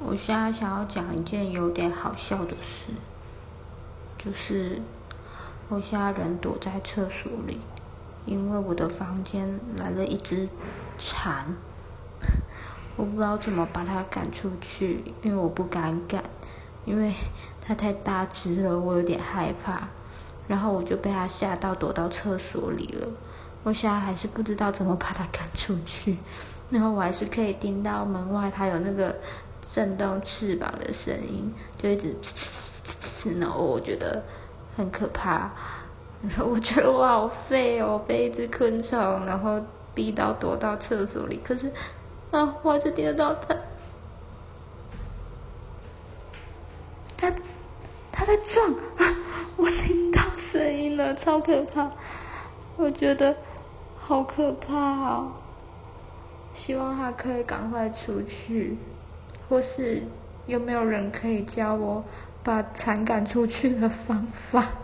我现在想要讲一件有点好笑的事，就是我现在人躲在厕所里，因为我的房间来了一只蝉，我不知道怎么把它赶出去，因为我不敢赶，因为它太大只了，我有点害怕，然后我就被它吓到，躲到厕所里了。我现在还是不知道怎么把它赶出去，然后我还是可以听到门外它有那个。震动翅膀的声音，就一直呲呲呲呲，然后我觉得很可怕。然后我觉得我好废哦，被一只昆虫，然后逼到躲到厕所里。可是啊，我还是听得到它，它它在撞！我听到声音了，超可怕！我觉得好可怕哦。希望它可以赶快出去。或是有没有人可以教我把蚕赶出去的方法？